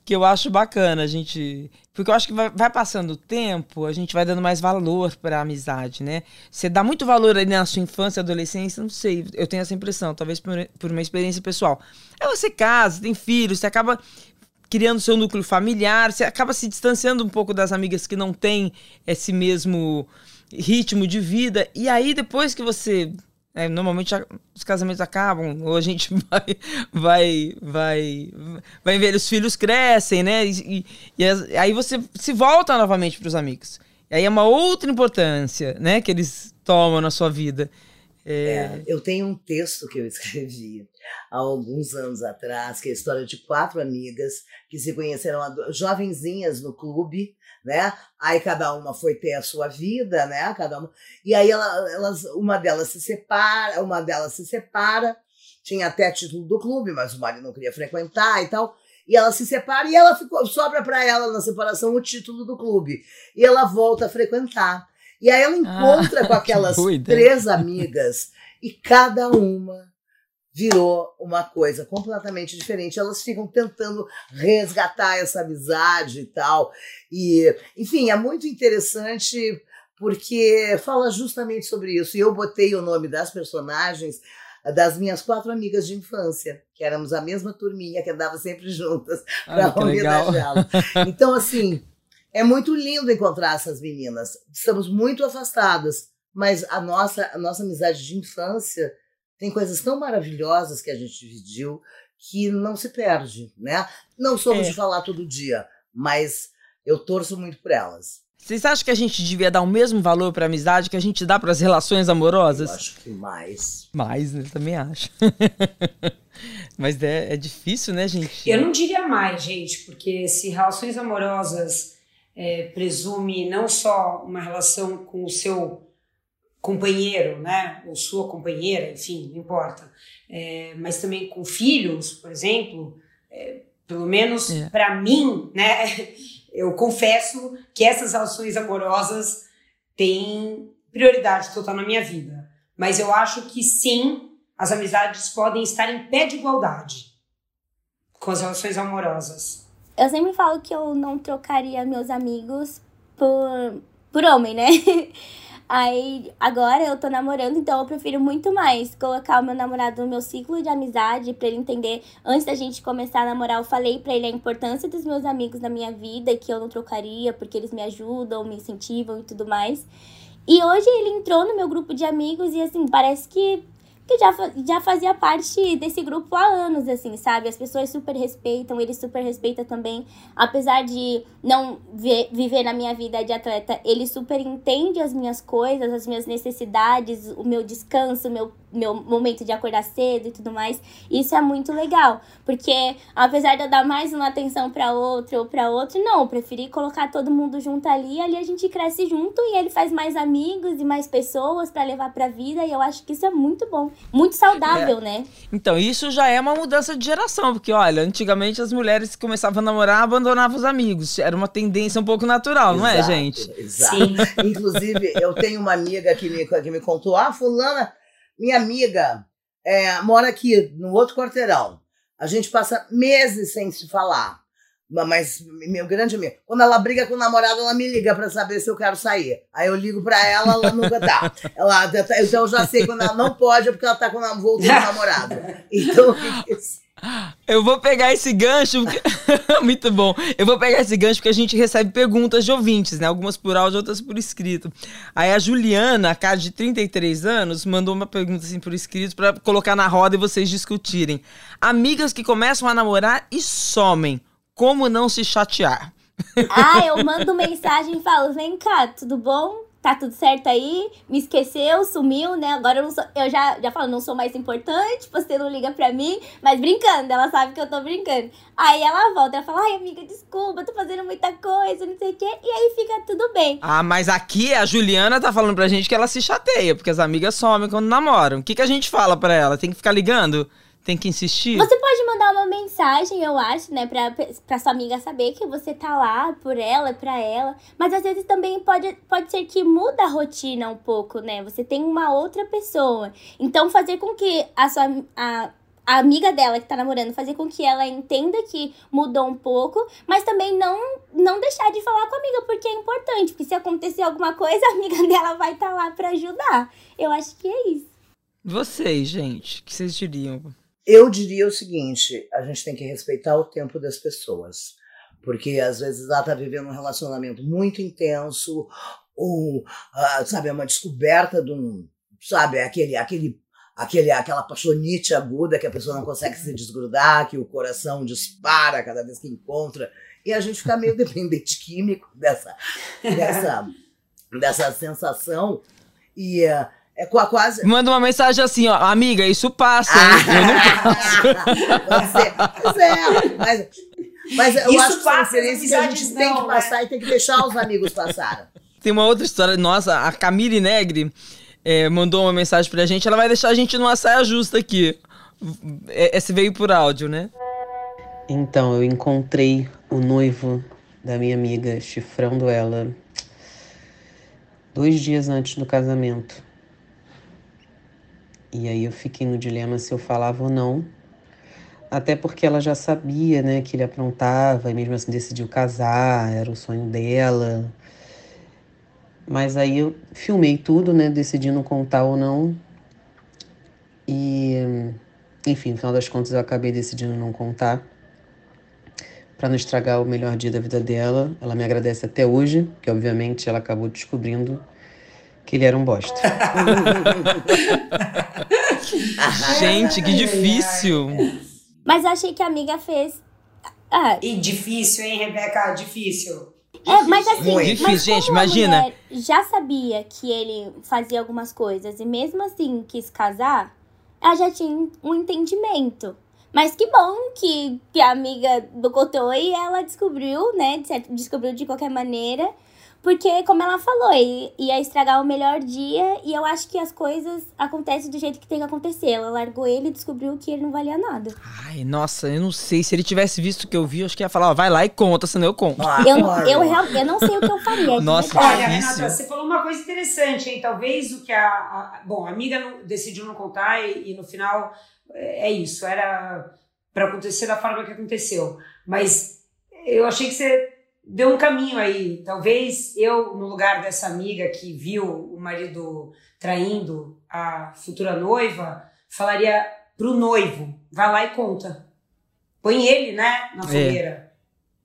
que eu acho bacana a gente. Porque eu acho que vai, vai passando o tempo, a gente vai dando mais valor para a amizade, né? Você dá muito valor ali na sua infância, adolescência, não sei, eu tenho essa impressão, talvez por, por uma experiência pessoal. Aí você casa, tem filhos, você acaba criando seu núcleo familiar, você acaba se distanciando um pouco das amigas que não têm esse mesmo ritmo de vida. E aí, depois que você é, normalmente os casamentos acabam, ou a gente <laughs> vai, vai, vai, vai ver, os filhos crescem, né? E, e, e aí você se volta novamente para os amigos. E aí é uma outra importância, né, que eles tomam na sua vida. É... É, eu tenho um texto que eu <laughs> escrevi há alguns anos atrás, que é a história de quatro amigas que se conheceram jovenzinhas no clube, né? Aí cada uma foi ter a sua vida, né? Cada uma. E aí ela, elas, uma delas se separa, uma delas se separa, tinha até título do clube, mas o marido não queria frequentar e tal. E ela se separa e ela ficou, sobra para ela na separação o título do clube. E ela volta a frequentar. E aí ela encontra ah, com <laughs> aquelas três amigas e cada uma virou uma coisa completamente diferente. Elas ficam tentando resgatar essa amizade e tal. E, enfim, é muito interessante porque fala justamente sobre isso. E eu botei o nome das personagens das minhas quatro amigas de infância, que éramos a mesma turminha que andava sempre juntas para homenageá-la. Então, assim, é muito lindo encontrar essas meninas. Estamos muito afastadas, mas a nossa, a nossa amizade de infância tem coisas tão maravilhosas que a gente dividiu que não se perde, né? Não somos é. de falar todo dia, mas eu torço muito por elas. Vocês acham que a gente devia dar o mesmo valor para amizade que a gente dá para as relações amorosas? Eu acho que mais. Mais, né? Também acho. <laughs> Mas é, é difícil, né, gente? Eu não diria mais, gente, porque se relações amorosas é, presume não só uma relação com o seu companheiro, né, ou sua companheira, enfim, não importa, é, mas também com filhos, por exemplo, é, pelo menos é. para mim, né, <laughs> eu confesso que essas relações amorosas têm prioridade total na minha vida. Mas eu acho que sim, as amizades podem estar em pé de igualdade com as relações amorosas. Eu sempre falo que eu não trocaria meus amigos por, por homem, né? <laughs> Aí agora eu tô namorando, então eu prefiro muito mais colocar o meu namorado no meu ciclo de amizade para ele entender. Antes da gente começar a namorar, eu falei para ele a importância dos meus amigos na minha vida, que eu não trocaria porque eles me ajudam, me incentivam e tudo mais. E hoje ele entrou no meu grupo de amigos e assim, parece que já, já fazia parte desse grupo há anos, assim, sabe? As pessoas super respeitam, ele super respeita também. Apesar de não ver, viver na minha vida de atleta, ele super entende as minhas coisas, as minhas necessidades, o meu descanso, o meu meu momento de acordar cedo e tudo mais. Isso é muito legal, porque apesar de eu dar mais uma atenção para outro ou para outro, não, eu preferi colocar todo mundo junto ali, ali a gente cresce junto e ele faz mais amigos e mais pessoas para levar para vida e eu acho que isso é muito bom, muito saudável, é. né? Então, isso já é uma mudança de geração, porque olha, antigamente as mulheres que começavam a namorar abandonavam os amigos, era uma tendência um pouco natural, exato, não é, gente? Exato. Sim. <laughs> Inclusive, eu tenho uma amiga que me, que me contou, ah, fulana minha amiga é, mora aqui, no outro quarteirão. A gente passa meses sem se falar. Mas meu grande amigo, quando ela briga com o namorado, ela me liga para saber se eu quero sair. Aí eu ligo para ela, ela nunca tá. Ela, então eu já sei quando ela não pode, é porque ela tá com voltando o namorado. Então, o que, que eu vou pegar esse gancho. Porque... <laughs> Muito bom. Eu vou pegar esse gancho porque a gente recebe perguntas de ouvintes, né? Algumas por áudio, outras por escrito. Aí a Juliana, a cara de 33 anos, mandou uma pergunta assim por escrito para colocar na roda e vocês discutirem. Amigas que começam a namorar e somem. Como não se chatear? Ah, eu mando mensagem e falo: vem cá, tudo bom? tá tudo certo aí, me esqueceu, sumiu, né? Agora eu, não sou, eu já, já falo, não sou mais importante, você não liga pra mim, mas brincando, ela sabe que eu tô brincando. Aí ela volta, ela fala, ai amiga, desculpa, tô fazendo muita coisa, não sei o quê, e aí fica tudo bem. Ah, mas aqui a Juliana tá falando pra gente que ela se chateia, porque as amigas somem quando namoram. O que, que a gente fala pra ela? Tem que ficar ligando? Tem que insistir? Você pode mandar uma mensagem, eu acho, né, pra, pra sua amiga saber que você tá lá por ela, pra ela. Mas às vezes também pode, pode ser que muda a rotina um pouco, né? Você tem uma outra pessoa. Então, fazer com que a sua. A, a amiga dela que tá namorando, fazer com que ela entenda que mudou um pouco, mas também não não deixar de falar com a amiga, porque é importante, porque se acontecer alguma coisa, <laughs> a amiga dela vai estar tá lá para ajudar. Eu acho que é isso. Vocês, gente, o que vocês diriam? Eu diria o seguinte: a gente tem que respeitar o tempo das pessoas. Porque às vezes ela está vivendo um relacionamento muito intenso, ou, uh, sabe, é uma descoberta de um, sabe, aquele, aquele, aquele, aquela paixonite aguda que a pessoa não consegue se desgrudar, que o coração dispara cada vez que encontra. E a gente fica meio <laughs> dependente químico dessa, dessa, dessa sensação. E. É quase. Manda uma mensagem assim, ó, amiga, isso passa, hein? Ah, eu não <laughs> passo. Pois é, mas, mas eu isso acho que passa, que a gente não, tem que passar né? e tem que deixar os amigos passarem. Tem uma outra história nossa, a Camille Negri é, mandou uma mensagem pra gente, ela vai deixar a gente numa saia justa aqui. É, esse veio por áudio, né? Então, eu encontrei o noivo da minha amiga chifrando ela dois dias antes do casamento. E aí eu fiquei no dilema se eu falava ou não. Até porque ela já sabia, né, que ele aprontava e mesmo assim decidiu casar, era o sonho dela. Mas aí eu filmei tudo, né, decidi não contar ou não. E, enfim, no final das contas eu acabei decidindo não contar para não estragar o melhor dia da vida dela. Ela me agradece até hoje, que obviamente ela acabou descobrindo que ele era um bosta. <laughs> Gente, que difícil. Mas achei que a amiga fez. Ah. E difícil, hein, Rebeca? Difícil. É, mas assim, Muito difícil, mas gente, como a imagina. já sabia que ele fazia algumas coisas e mesmo assim quis casar, ela já tinha um entendimento. Mas que bom que, que a amiga do Cotoi, ela descobriu, né? Descobriu de qualquer maneira. Porque, como ela falou, ia estragar o melhor dia. E eu acho que as coisas acontecem do jeito que tem que acontecer. Ela largou ele e descobriu que ele não valia nada. Ai, nossa, eu não sei. Se ele tivesse visto o que eu vi, eu acho que ia falar, ó, vai lá e conta, senão eu conto. Ah, Eu, olha. eu, real- eu não sei o que eu faria. Nossa. Olha. Renata, você falou uma coisa interessante, hein? Talvez o que a. a- bom, a amiga não- decidiu não contar e, e no final é é isso. Era para acontecer da forma que aconteceu. Mas eu achei que você deu um caminho aí. Talvez eu, no lugar dessa amiga que viu o marido traindo a futura noiva, falaria pro noivo: vai lá e conta. Põe ele, né, na fogueira.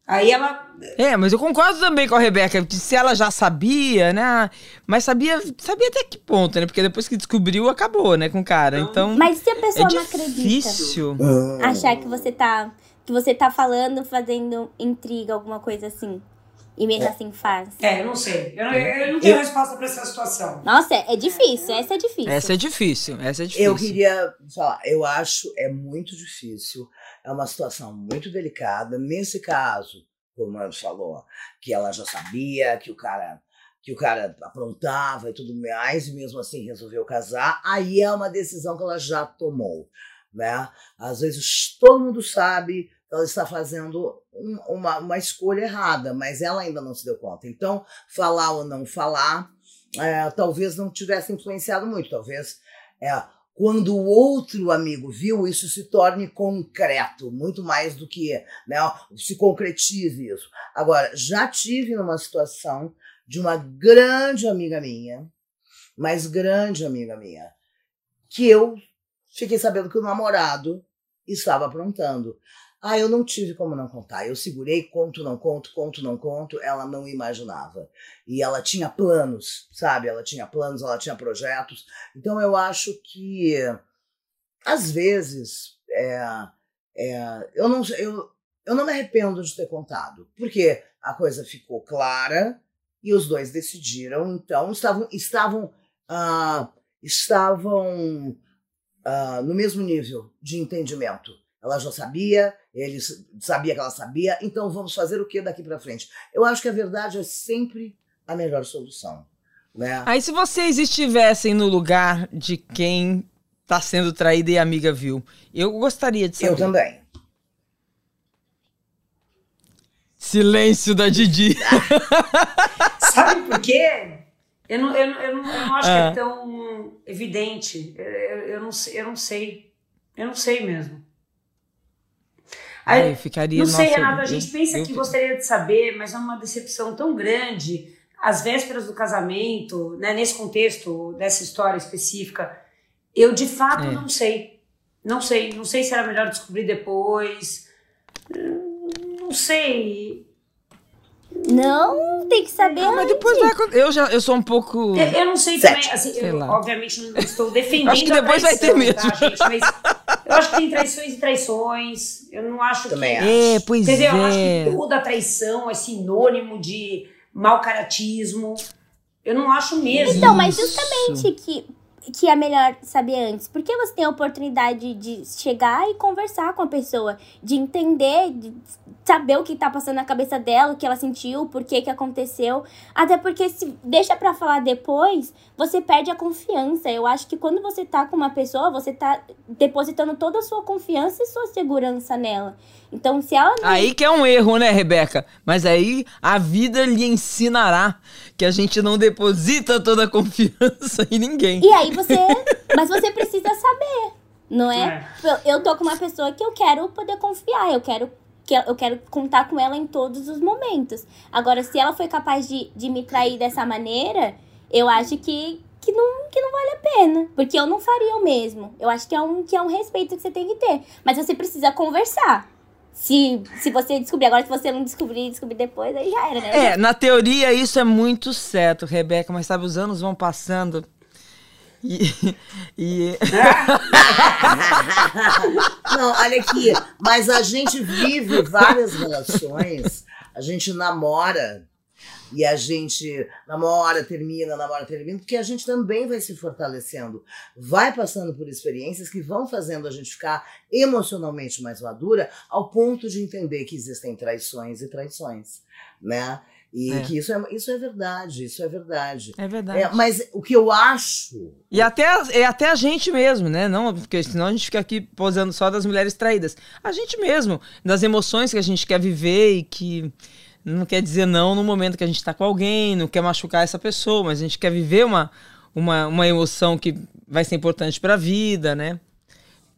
Aí ela É, mas eu concordo também com a Rebeca, se ela já sabia, né? Mas sabia, sabia até que ponto, né? Porque depois que descobriu, acabou, né, com o cara. Então, Mas se a é pessoa não acredita? difícil. Achar que você tá que você tá falando, fazendo intriga, alguma coisa assim. E mesmo assim faz. É, eu não sei. Eu não, eu não tenho resposta para essa situação. Nossa, é difícil, essa é difícil. Essa é difícil, essa é difícil. Eu queria falar, eu acho é muito difícil, é uma situação muito delicada. Nesse caso, como a falou, que ela já sabia que o cara que o cara aprontava e tudo mais, e mesmo assim resolveu casar, aí é uma decisão que ela já tomou, né? Às vezes todo mundo sabe ela está fazendo um- uma, uma escolha errada, mas ela ainda não se deu conta. Então, falar ou não falar, é, talvez não tivesse influenciado muito, talvez é, quando o outro amigo viu, isso se torne concreto, muito mais do que né, se concretize isso. Agora, já tive numa situação de uma grande amiga minha, mas grande amiga minha, que eu fiquei sabendo que o namorado estava aprontando. Ah, eu não tive como não contar. Eu segurei, conto, não conto, conto, não conto. Ela não imaginava. E ela tinha planos, sabe? Ela tinha planos, ela tinha projetos. Então eu acho que às vezes é, é, eu, não, eu, eu não me arrependo de ter contado, porque a coisa ficou clara e os dois decidiram, então estavam estavam ah, estavam ah, no mesmo nível de entendimento. Ela já sabia, ele sabia que ela sabia, então vamos fazer o que daqui para frente? Eu acho que a verdade é sempre a melhor solução. Né? Aí se vocês estivessem no lugar de quem tá sendo traída e a amiga viu, eu gostaria de saber. Eu também. Silêncio da Didi. <laughs> Sabe por quê? Eu não, eu, não- eu não, eu não acho Ah. que é tão evidente. Eu, eu, eu não, eu não sei. Eu não sei mesmo. Aí, eu ficaria, não sei, nossa, Renata, a eu- gente pensa eu- que gostaria de saber, mas é uma decepção tão grande. Às vésperas do casamento, né, nesse contexto dessa história específica, eu de fato É. não sei. Não sei. Não sei se era melhor descobrir depois. Não sei. Não, tem que saber. Ah, mas depois vai acontecer. Eu já eu sou um pouco. Eu, eu não sei Sete. também, assim, Sei eu, lá. obviamente não estou defendendo Acho que a depois vai ter traição, mesmo. tá, gente? Mas eu acho que tem traições e traições. Eu não acho Também que... acho. É, pois Entendeu? Eu acho é. que toda traição é sinônimo de mau caratismo. Eu não acho mesmo. Então, mas Isso. justamente que, que é melhor saber antes. Porque você tem a oportunidade de chegar e conversar com a pessoa, de entender, de saber o que tá passando na cabeça dela, o que ela sentiu, por que que aconteceu. Até porque se deixa pra falar depois, você perde a confiança. Eu acho que quando você tá com uma pessoa, você tá depositando toda a sua confiança e sua segurança nela. Então, se ela Aí que é um erro, né, Rebeca? Mas aí a vida lhe ensinará que a gente não deposita toda a confiança em ninguém. E aí você. Mas você precisa saber, não é? É. Eu, tô com uma pessoa que eu quero poder confiar, eu quero. Que eu quero contar com ela em todos os momentos. Agora, se ela foi capaz de, de me trair dessa maneira, eu acho que, que, não, que não vale a pena. Porque eu não faria o mesmo. Eu acho que é, um, que é um respeito que você tem que ter. Mas você precisa conversar. Se, se você descobrir, agora se você não descobrir e descobrir depois, aí já era, né? É, na teoria isso é muito certo, Rebeca, mas sabe, os anos vão passando e. e... <laughs> Não, olha aqui, mas a gente vive várias relações, a gente namora E a gente namora, termina, namora, termina, porque a gente também vai se fortalecendo, vai passando por experiências que vão fazendo a gente ficar emocionalmente mais madura, ao ponto de entender que existem traições e traições, né? E É. que isso é, isso é verdade, isso é verdade. É verdade. É, mas o que eu acho. E até, é até a gente mesmo, né? Não, porque senão a gente fica aqui posando só das mulheres traídas. A gente mesmo, das emoções que a gente quer viver e que não quer dizer não no momento que a gente tá com alguém, não quer machucar essa pessoa, mas a gente quer viver uma, uma, uma emoção que vai ser importante pra vida, né?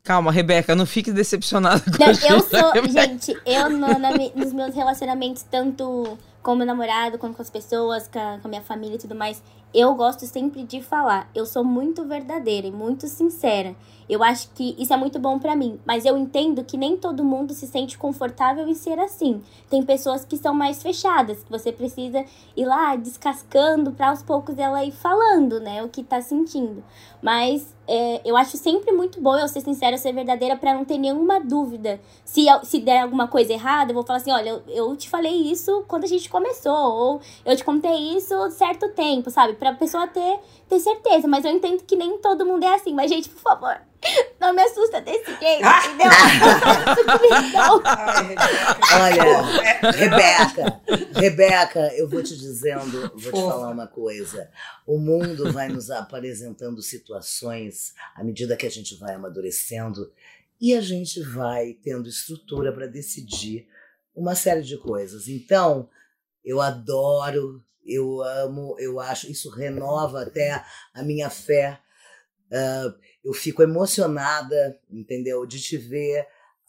Calma, Rebeca, não fique decepcionada com Não, a gente. eu sou, Rebeca. gente, eu no- na nos meus relacionamentos, tanto com meu namorado, quanto com as pessoas, com a, com a minha família e tudo mais, eu gosto sempre de falar. Eu sou muito verdadeira e muito sincera. Eu acho que isso é muito bom pra mim, mas eu entendo que nem todo mundo se sente confortável em ser assim. Tem pessoas que são mais fechadas, que você precisa ir lá descascando pra aos poucos ela ir falando, né, o que tá sentindo. Mas é, eu acho sempre muito bom eu ser sincera, ser verdadeira, pra não ter nenhuma dúvida. Se, se der alguma coisa errada, eu vou falar assim: olha, eu, eu te falei isso quando a gente começou, ou eu te contei isso certo tempo, sabe? Pra pessoa ter, ter certeza. Mas eu entendo que nem todo mundo é assim. Mas, gente, por favor, <laughs> não me assusta desse jeito, entendeu? Isso comigo, não. Olha, Rebeca, Rebeca, eu vou te dizendo, vou te falar uma coisa. O mundo vai nos apresentando situações à medida que a gente vai amadurecendo e a gente vai tendo estrutura para decidir uma série de coisas. Então, eu adoro, eu amo, eu acho, isso renova até a minha fé. Ah, eu fico emocionada, entendeu? De te ver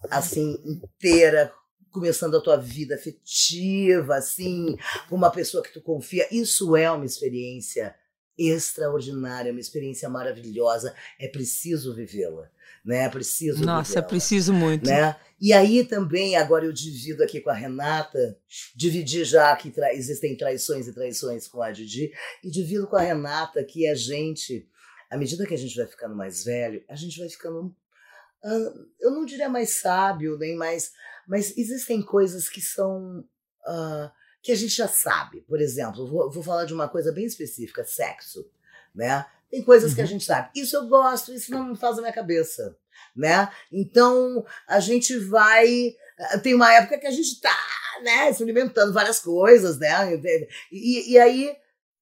assim, inteira, começando a tua vida afetiva, assim, com uma pessoa que tu confia. Isso é uma experiência extraordinária, uma experiência maravilhosa. É preciso vivê-la, né? Preciso Nossa, é vivê-la, preciso muito. né? E aí também, agora eu divido aqui com a Renata, dividi já que tra- existem traições e traições com a Didi, e divido com a Renata que a gente, à medida que a gente vai ficando mais velho, a gente vai ficando, ah, eu não diria mais sábio, nem mais, mas existem coisas que são, ah, que a gente já sabe. Por exemplo, vou, vou falar de uma coisa bem específica, sexo, né? Tem coisas que a Uhum. gente sabe. Isso eu gosto, isso não faz a minha cabeça, né? Então, a gente vai. eh, Tem uma época que a gente tá, né, experimentando várias coisas, né? E, e aí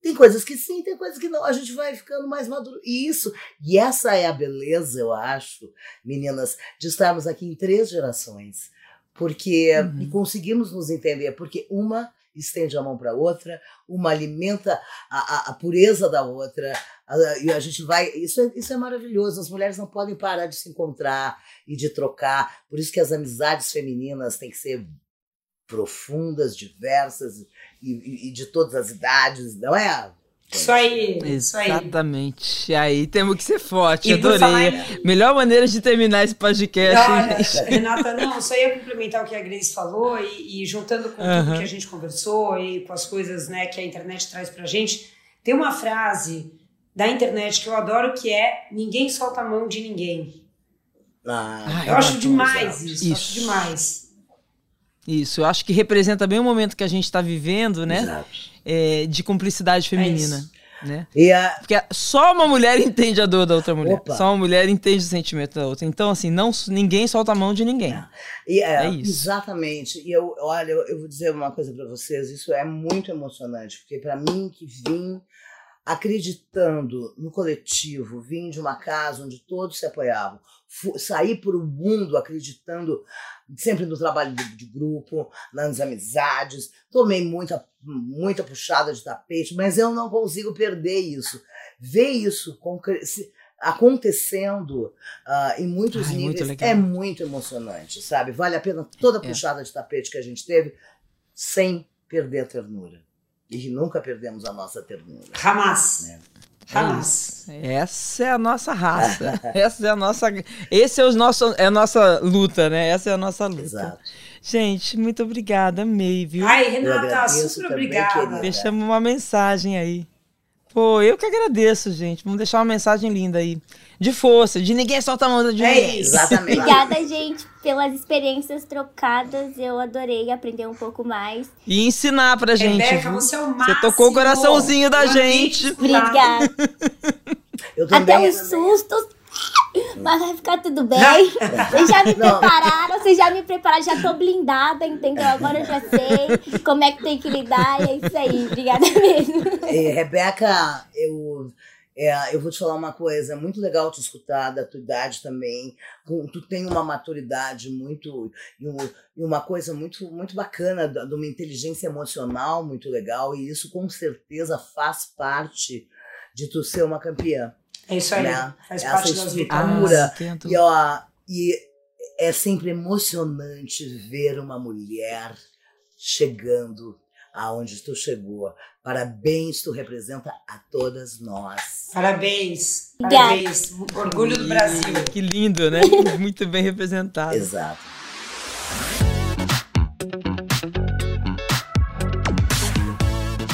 tem coisas que sim, tem coisas que não. A gente vai ficando mais maduro. E isso, e essa é a beleza, eu acho, meninas, de estarmos aqui em três gerações. Porque Uhum. e conseguimos nos entender, porque uma estende a mão para outra, uma alimenta a, a, a pureza da outra, e a gente vai. Isso é, isso é maravilhoso. As mulheres não podem parar de se encontrar e de trocar. Por isso que as amizades femininas têm que ser profundas, diversas e, e- e de todas as idades, não é? Isso aí, isso aí. Exatamente. Aí temos que ser forte. E Adorei. em- Melhor maneira de terminar esse podcast. Olha. <laughs> Renata, não, só ia complementar o que a Grace falou e, e juntando com Aham. tudo que a gente conversou e com as coisas né, que a internet traz pra gente, tem uma frase da internet que eu adoro que é ninguém solta a mão de ninguém. Ah, Ai, Eu acho exato, demais exato. isso, Isso. acho demais. Isso, eu acho que representa bem o momento que a gente está vivendo, né? Exato. É, de cumplicidade feminina. isso. né? E a, Porque só uma mulher entende a dor da outra mulher. Opa. Só uma mulher entende o sentimento da outra. Então, assim, não, ninguém solta a mão de ninguém. E é, É isso. Exatamente. E eu, olha, eu, eu vou dizer uma coisa para vocês, isso é muito emocionante, porque para mim que vim acreditando no coletivo, vim de uma casa onde todos se apoiavam, saí para o mundo acreditando sempre no trabalho de, de grupo, nas amizades, tomei muita, muita puxada de tapete, mas eu não consigo perder isso. Ver isso acontecendo ah, em muitos Ai, muito níveis legal. é muito emocionante, sabe? Vale a pena toda a É. puxada de tapete que a gente teve sem perder a ternura. E nunca perdemos a nossa ternura. Hamas. Né? Hamas. Essa é a nossa raça. <laughs> Essa é a nossa. Esse é, o nosso, é a nossa luta, né? Essa é a nossa luta. Exato. Gente, muito obrigada, amei, viu? Ai, Renata, super também, obrigada. querida. Deixamos uma mensagem aí. Pô, eu que agradeço, gente. Vamos deixar uma mensagem linda aí. De força, de ninguém solta a mão de É ninguém. isso. Exatamente. Obrigada, gente, pelas experiências trocadas. Eu adorei aprender um pouco mais. E ensinar pra gente. Rebeca, você é o máximo. Você tocou o coraçãozinho da Eu gente. Obrigada. Eu também. Até os sustos. <laughs> Mas vai ficar tudo bem. Vocês já me Não. prepararam, vocês já me prepararam, já tô blindada, entendeu? Agora eu já sei como é que tem que lidar e é isso aí. Obrigada mesmo. É, Rebeca, eu, é, eu vou te falar uma coisa, é muito legal te escutar da tua idade também. Com- Tu tem uma maturidade muito e, um- e uma coisa muito muito bacana, de uma inteligência emocional muito legal, e isso com certeza faz parte de tu ser uma campeã. É isso aí. Né? Faz Essa parte estrutura. tento. E, ó, e é sempre emocionante ver uma mulher chegando aonde tu chegou. Parabéns, tu representa a todas nós. Parabéns. Parabéns. Orgulho do Brasil. Que lindo, né? <laughs> Muito bem representado. Exato.